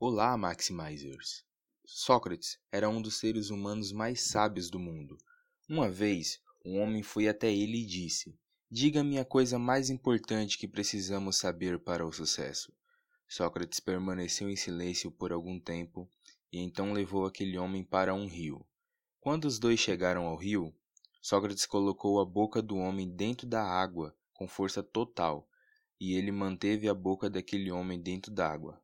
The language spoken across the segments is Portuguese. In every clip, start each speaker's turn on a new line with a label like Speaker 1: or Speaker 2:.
Speaker 1: Olá, Maximizers! Sócrates era um dos seres humanos mais sábios do mundo. Uma vez, um homem foi até ele e disse: Diga-me a coisa mais importante que precisamos saber para o sucesso. Sócrates permaneceu em silêncio por algum tempo e então levou aquele homem para um rio. Quando os dois chegaram ao rio, Sócrates colocou a boca do homem dentro da água com força total e ele manteve a boca daquele homem dentro d'água.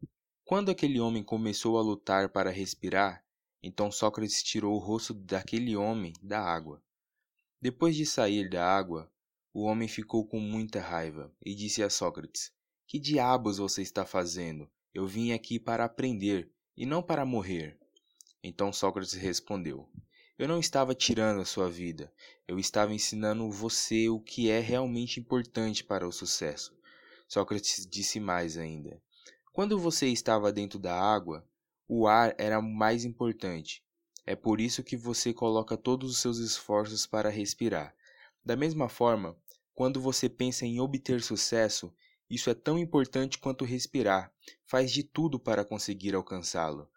Speaker 1: Quando aquele homem começou a lutar para respirar, então Sócrates tirou o rosto daquele homem da água. Depois de sair da água, o homem ficou com muita raiva e disse a Sócrates: Que diabos você está fazendo? Eu vim aqui para aprender e não para morrer. Então Sócrates respondeu: Eu não estava tirando a sua vida, eu estava ensinando você o que é realmente importante para o sucesso. Sócrates disse mais ainda: Quando você estava dentro da água, o ar era mais importante. É por isso que você coloca todos os seus esforços para respirar. Da mesma forma, quando você pensa em obter sucesso, isso é tão importante quanto respirar. Faz de tudo para conseguir alcançá-lo.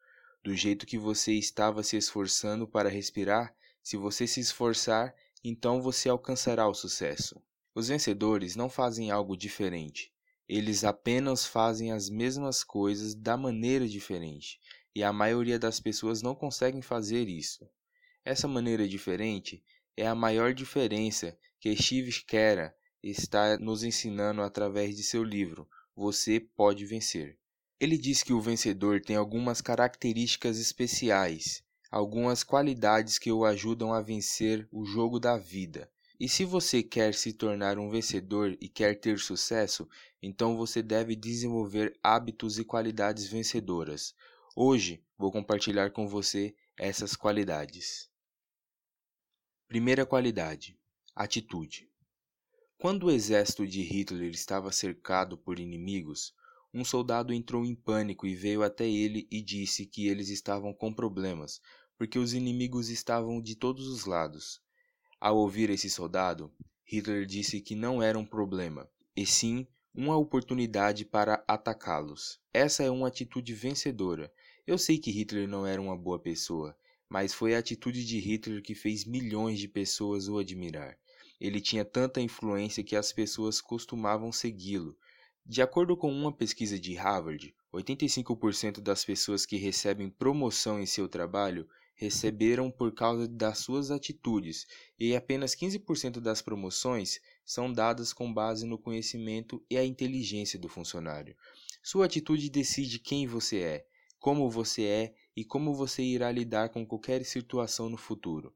Speaker 1: Do jeito que você estava se esforçando para respirar, se você se esforçar, então você alcançará o sucesso. Os vencedores não fazem algo diferente. Eles apenas fazem as mesmas coisas da maneira diferente, e a maioria das pessoas não conseguem fazer isso. Essa maneira diferente é a maior diferença que Steve Kera está nos ensinando através de seu livro Você Pode Vencer. Ele diz que o vencedor tem algumas características especiais, algumas qualidades que o ajudam a vencer o jogo da vida. E se você quer se tornar um vencedor e quer ter sucesso, então você deve desenvolver hábitos e qualidades vencedoras. Hoje vou compartilhar com você essas qualidades. Primeira qualidade: atitude. Quando o exército de Hitler estava cercado por inimigos, um soldado entrou em pânico e veio até ele e disse que eles estavam com problemas, porque os inimigos estavam de todos os lados. Ao ouvir esse soldado, Hitler disse que não era um problema, e sim uma oportunidade para atacá-los. Essa é uma atitude vencedora. Eu sei que Hitler não era uma boa pessoa, mas foi a atitude de Hitler que fez milhões de pessoas o admirar. Ele tinha tanta influência que as pessoas costumavam segui-lo. De acordo com uma pesquisa de Harvard, 85% das pessoas que recebem promoção em seu trabalho receberam por causa das suas atitudes, e apenas 15% das promoções são dadas com base no conhecimento e a inteligência do funcionário. Sua atitude decide quem você é, como você é e como você irá lidar com qualquer situação no futuro.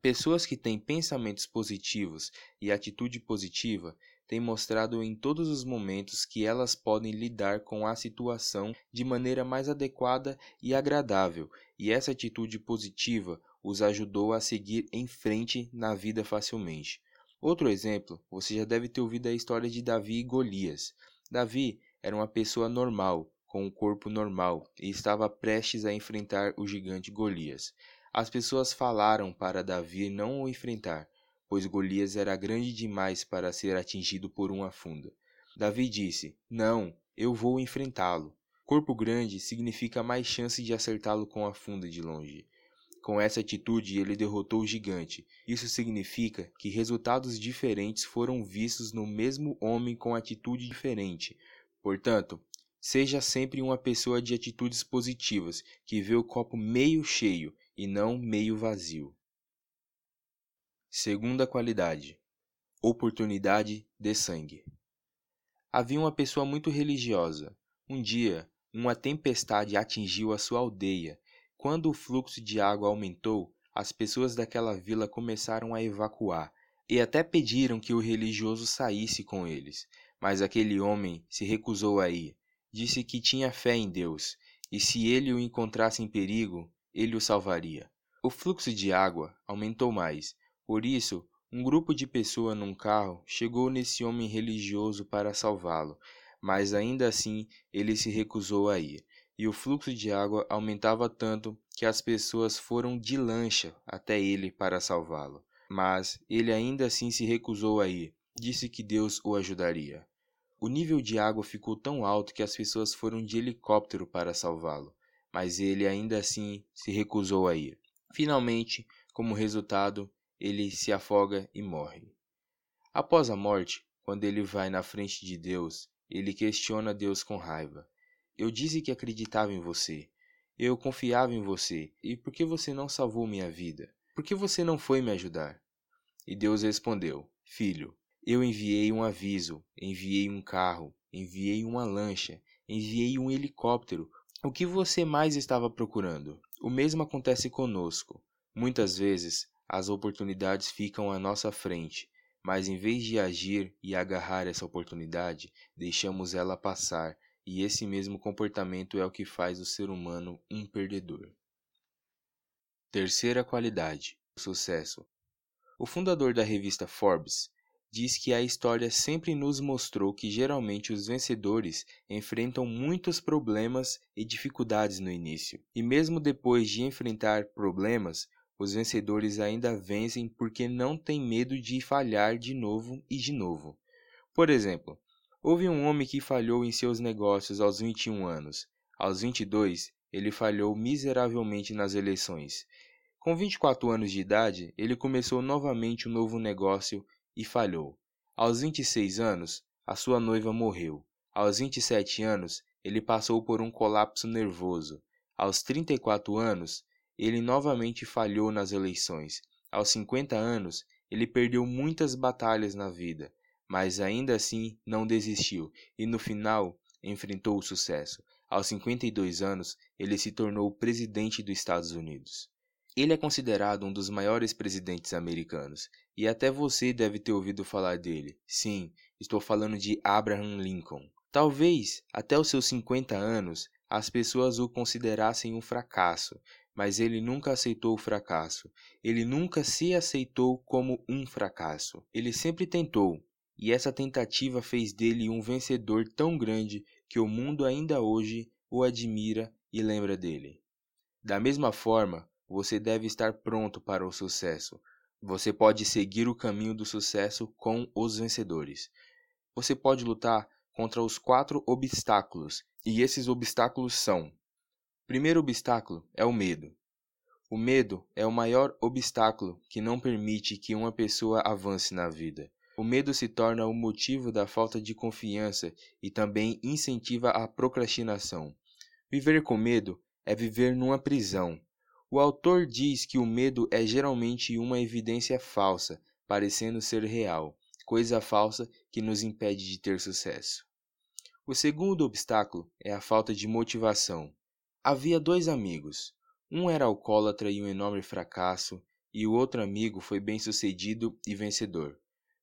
Speaker 1: Pessoas que têm pensamentos positivos e atitude positiva têm mostrado em todos os momentos que elas podem lidar com a situação de maneira mais adequada e agradável, e essa atitude positiva os ajudou a seguir em frente na vida facilmente. Outro exemplo, você já deve ter ouvido a história de Davi e Golias. Davi era uma pessoa normal, com um corpo normal, e estava prestes a enfrentar o gigante Golias. As pessoas falaram para Davi não o enfrentar, pois Golias era grande demais para ser atingido por uma funda. Davi disse: Não, eu vou enfrentá-lo. Corpo grande significa mais chance de acertá-lo com a funda de longe. Com essa atitude, ele derrotou o gigante. Isso significa que resultados diferentes foram vistos no mesmo homem com atitude diferente. Portanto, seja sempre uma pessoa de atitudes positivas, que vê o copo meio cheio e não meio vazio. Segunda qualidade: oportunidade de sangue. Havia uma pessoa muito religiosa. Um dia, uma tempestade atingiu a sua aldeia. Quando o fluxo de água aumentou, as pessoas daquela vila começaram a evacuar e até pediram que o religioso saísse com eles. Mas aquele homem se recusou a ir. Disse que tinha fé em Deus e se ele o encontrasse em perigo, ele o salvaria. O fluxo de água aumentou mais por isso, um grupo de pessoas num carro chegou nesse homem religioso para salvá-lo, mas ainda assim ele se recusou a ir, e o fluxo de água aumentava tanto que as pessoas foram de lancha até ele para salvá-lo. Mas ele ainda assim se recusou a ir, disse que Deus o ajudaria. O nível de água ficou tão alto que as pessoas foram de helicóptero para salvá-lo. mas ele ainda assim se recusou a ir. Finalmente, como resultado, ele se afoga e morre. Após a morte, quando ele vai na frente de Deus, ele questiona Deus com raiva. Eu disse que acreditava em você. Eu confiava em você. E por que você não salvou minha vida? Por que você não foi me ajudar? E Deus respondeu: Filho, eu enviei um aviso, enviei um carro, enviei uma lancha, enviei um helicóptero. O que você mais estava procurando? O mesmo acontece conosco. Muitas vezes, as oportunidades ficam à nossa frente mas em vez de agir e agarrar essa oportunidade, deixamos ela passar, e esse mesmo comportamento é o que faz o ser humano um perdedor. Terceira qualidade: sucesso. O fundador da revista Forbes diz que a história sempre nos mostrou que geralmente os vencedores enfrentam muitos problemas e dificuldades no início, e mesmo depois de enfrentar problemas, os vencedores ainda vencem porque não têm medo de falhar de novo e de novo. Por exemplo, houve um homem que falhou em seus negócios aos 21 anos. Aos 22, ele falhou miseravelmente nas eleições. Com 24 anos de idade, ele começou novamente um novo negócio e falhou. Aos 26 anos, a sua noiva morreu. Aos 27 anos, ele passou por um colapso nervoso. Aos 34 anos, ele novamente falhou nas eleições. Aos 50 anos, ele perdeu muitas batalhas na vida, mas ainda assim não desistiu e no final enfrentou o sucesso. Aos 52 anos, ele se tornou presidente dos Estados Unidos. Ele é considerado um dos maiores presidentes americanos, e até você deve ter ouvido falar dele. Sim, estou falando de Abraham Lincoln. Talvez, até os seus 50 anos, as pessoas o considerassem um fracasso, mas ele nunca aceitou o fracasso. Ele nunca se aceitou como um fracasso. Ele sempre tentou, e essa tentativa fez dele um vencedor tão grande que o mundo ainda hoje o admira e lembra dele. Da mesma forma, você deve estar pronto para o sucesso. Você pode seguir o caminho do sucesso com os vencedores. Você pode lutar contra os quatro obstáculos, e esses obstáculos são primeiro obstáculo é o medo. O medo é o maior obstáculo que não permite que uma pessoa avance na vida. O medo se torna o motivo da falta de confiança e também incentiva a procrastinação. Viver com medo é viver numa prisão. O autor diz que o medo é geralmente uma evidência falsa, parecendo ser real, coisa falsa que nos impede de ter sucesso. O segundo obstáculo é a falta de motivação. Havia dois amigos. Um era alcoólatra e um enorme fracasso, e o outro amigo foi bem-sucedido e vencedor.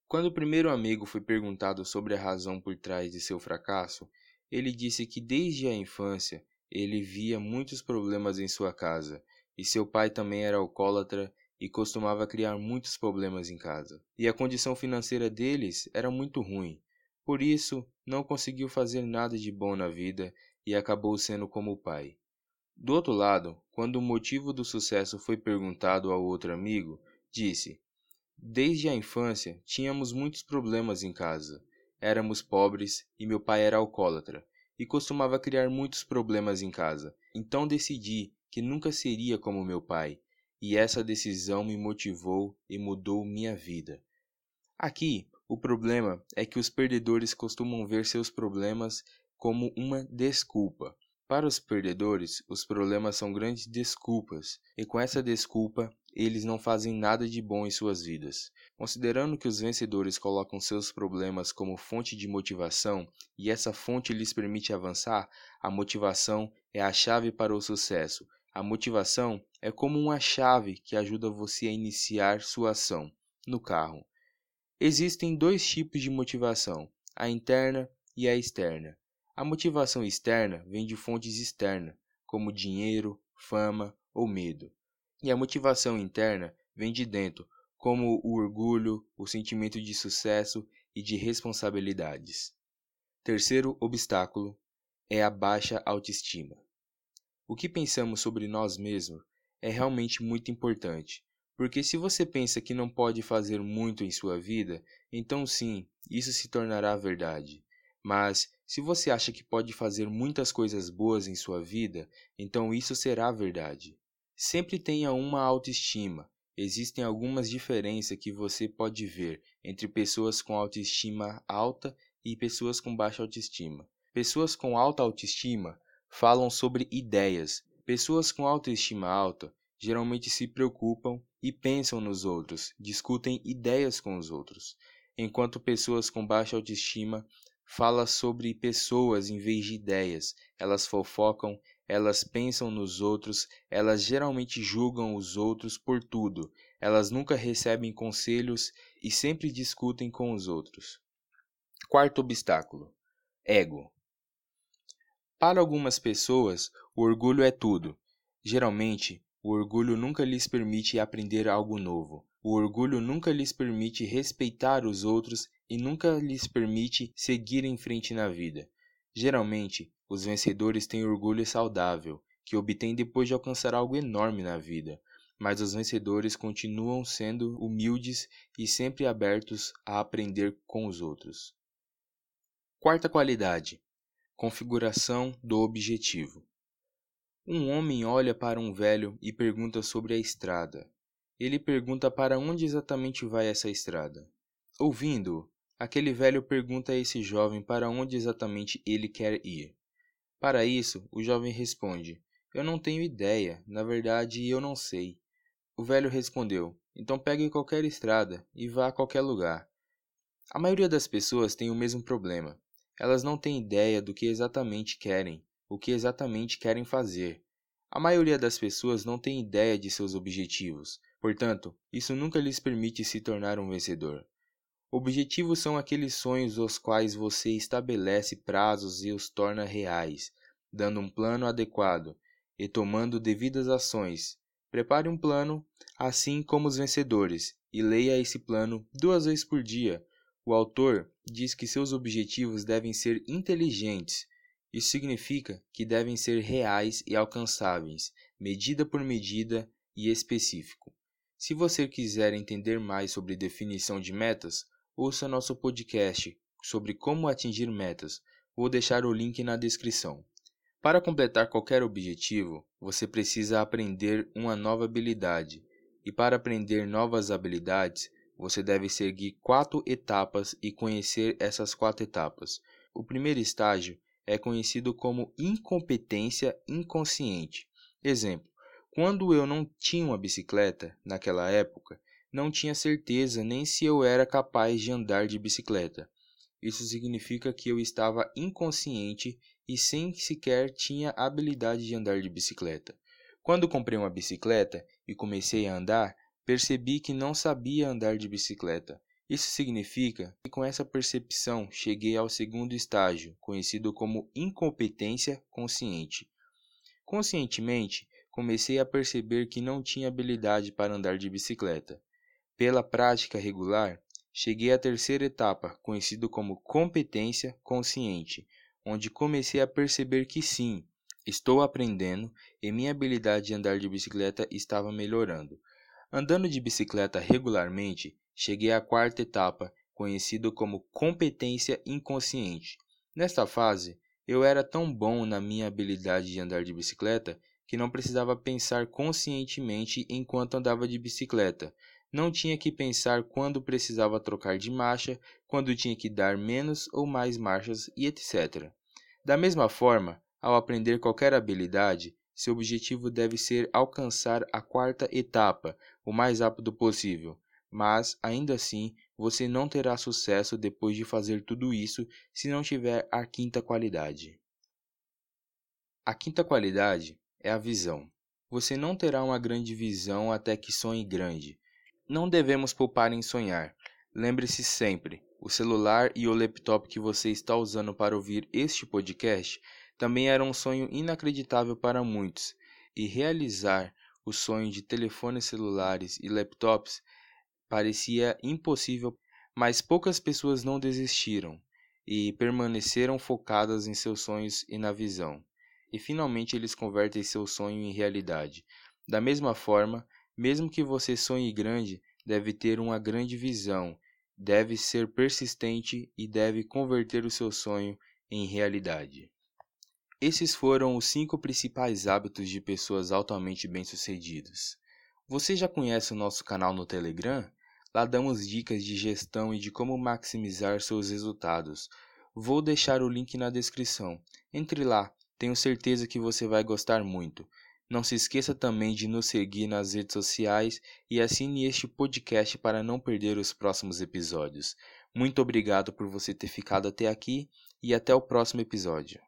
Speaker 1: Quando o primeiro amigo foi perguntado sobre a razão por trás de seu fracasso, ele disse que desde a infância ele via muitos problemas em sua casa, e seu pai também era alcoólatra e costumava criar muitos problemas em casa. E a condição financeira deles era muito ruim. Por isso, não conseguiu fazer nada de bom na vida e acabou sendo como o pai. Do outro lado, quando o motivo do sucesso foi perguntado ao outro amigo, disse: Desde a infância tínhamos muitos problemas em casa. Éramos pobres e meu pai era alcoólatra e costumava criar muitos problemas em casa. Então decidi que nunca seria como meu pai, e essa decisão me motivou e mudou minha vida. Aqui, o problema é que os perdedores costumam ver seus problemas como uma desculpa. Para os perdedores, os problemas são grandes desculpas, e com essa desculpa, eles não fazem nada de bom em suas vidas. Considerando que os vencedores colocam seus problemas como fonte de motivação e essa fonte lhes permite avançar, a motivação é a chave para o sucesso. A motivação é como uma chave que ajuda você a iniciar sua ação no carro. Existem dois tipos de motivação: a interna e a externa. A motivação externa vem de fontes externas, como dinheiro, fama ou medo. E a motivação interna vem de dentro, como o orgulho, o sentimento de sucesso e de responsabilidades. Terceiro obstáculo é a baixa autoestima. O que pensamos sobre nós mesmos é realmente muito importante, porque se você pensa que não pode fazer muito em sua vida, então sim, isso se tornará verdade. Mas, se você acha que pode fazer muitas coisas boas em sua vida, então isso será verdade. Sempre tenha uma autoestima. Existem algumas diferenças que você pode ver entre pessoas com autoestima alta e pessoas com baixa autoestima. Pessoas com alta autoestima falam sobre ideias. Pessoas com autoestima alta geralmente se preocupam e pensam nos outros, discutem ideias com os outros, enquanto pessoas com baixa autoestima falam sobre pessoas em vez de ideias. Elas fofocam, elas pensam nos outros, elas geralmente julgam os outros por tudo. Elas nunca recebem conselhos e sempre discutem com os outros. Quarto obstáculo: ego. Para algumas pessoas, o orgulho é tudo. Geralmente, o orgulho nunca lhes permite aprender algo novo. O orgulho nunca lhes permite respeitar os outros e nunca lhes permite seguir em frente na vida. Geralmente, os vencedores têm orgulho saudável, que obtêm depois de alcançar algo enorme na vida, mas os vencedores continuam sendo humildes e sempre abertos a aprender com os outros. Quarta qualidade: configuração do objetivo. Um homem olha para um velho e pergunta sobre a estrada. Ele pergunta para onde exatamente vai essa estrada. Ouvindo-o, aquele velho pergunta a esse jovem para onde exatamente ele quer ir. Para isso, o jovem responde: Eu não tenho ideia, na verdade eu não sei. O velho respondeu: Então pegue qualquer estrada e vá a qualquer lugar. A maioria das pessoas tem o mesmo problema. Elas não têm ideia do que exatamente querem o que exatamente querem fazer. A maioria das pessoas não tem ideia de seus objetivos, portanto, isso nunca lhes permite se tornar um vencedor. Objetivos são aqueles sonhos aos quais você estabelece prazos e os torna reais, dando um plano adequado e tomando devidas ações. Prepare um plano, assim como os vencedores, e leia esse plano duas vezes por dia. O autor diz que seus objetivos devem ser inteligentes isso significa que devem ser reais e alcançáveis, medida por medida e específico. Se você quiser entender mais sobre definição de metas, ouça nosso podcast sobre como atingir metas. Vou deixar o link na descrição. Para completar qualquer objetivo, você precisa aprender uma nova habilidade. E para aprender novas habilidades, você deve seguir quatro etapas e conhecer essas quatro etapas. O primeiro estágio é conhecido como incompetência inconsciente. Exemplo: quando eu não tinha uma bicicleta, naquela época, não tinha certeza nem se eu era capaz de andar de bicicleta. Isso significa que eu estava inconsciente e sem sequer tinha habilidade de andar de bicicleta. Quando comprei uma bicicleta e comecei a andar, percebi que não sabia andar de bicicleta. Isso significa que com essa percepção cheguei ao segundo estágio, conhecido como incompetência consciente. Conscientemente, comecei a perceber que não tinha habilidade para andar de bicicleta. Pela prática regular, cheguei à terceira etapa, conhecido como competência consciente, onde comecei a perceber que sim, estou aprendendo e minha habilidade de andar de bicicleta estava melhorando. Andando de bicicleta regularmente, cheguei à quarta etapa, conhecido como competência inconsciente. Nesta fase, eu era tão bom na minha habilidade de andar de bicicleta que não precisava pensar conscientemente enquanto andava de bicicleta. Não tinha que pensar quando precisava trocar de marcha, quando tinha que dar menos ou mais marchas e etc. Da mesma forma, ao aprender qualquer habilidade, seu objetivo deve ser alcançar a quarta etapa o mais rápido possível mas ainda assim você não terá sucesso depois de fazer tudo isso se não tiver a quinta qualidade. A quinta qualidade é a visão. Você não terá uma grande visão até que sonhe grande. Não devemos poupar em sonhar. Lembre-se sempre: o celular e o laptop que você está usando para ouvir este podcast também era um sonho inacreditável para muitos, e realizar o sonho de telefones celulares e laptops parecia impossível, mas poucas pessoas não desistiram e permaneceram focadas em seus sonhos e na visão. E finalmente eles convertem seu sonho em realidade. Da mesma forma, mesmo que você sonhe grande, deve ter uma grande visão deve ser persistente e deve converter o seu sonho em realidade. Esses foram os cinco principais hábitos de pessoas altamente bem-sucedidas. Você já conhece o nosso canal no Telegram? Lá damos dicas de gestão e de como maximizar seus resultados. Vou deixar o link na descrição. Entre lá, tenho certeza que você vai gostar muito. Não se esqueça também de nos seguir nas redes sociais e assine este podcast para não perder os próximos episódios. Muito obrigado por você ter ficado até aqui e até o próximo episódio.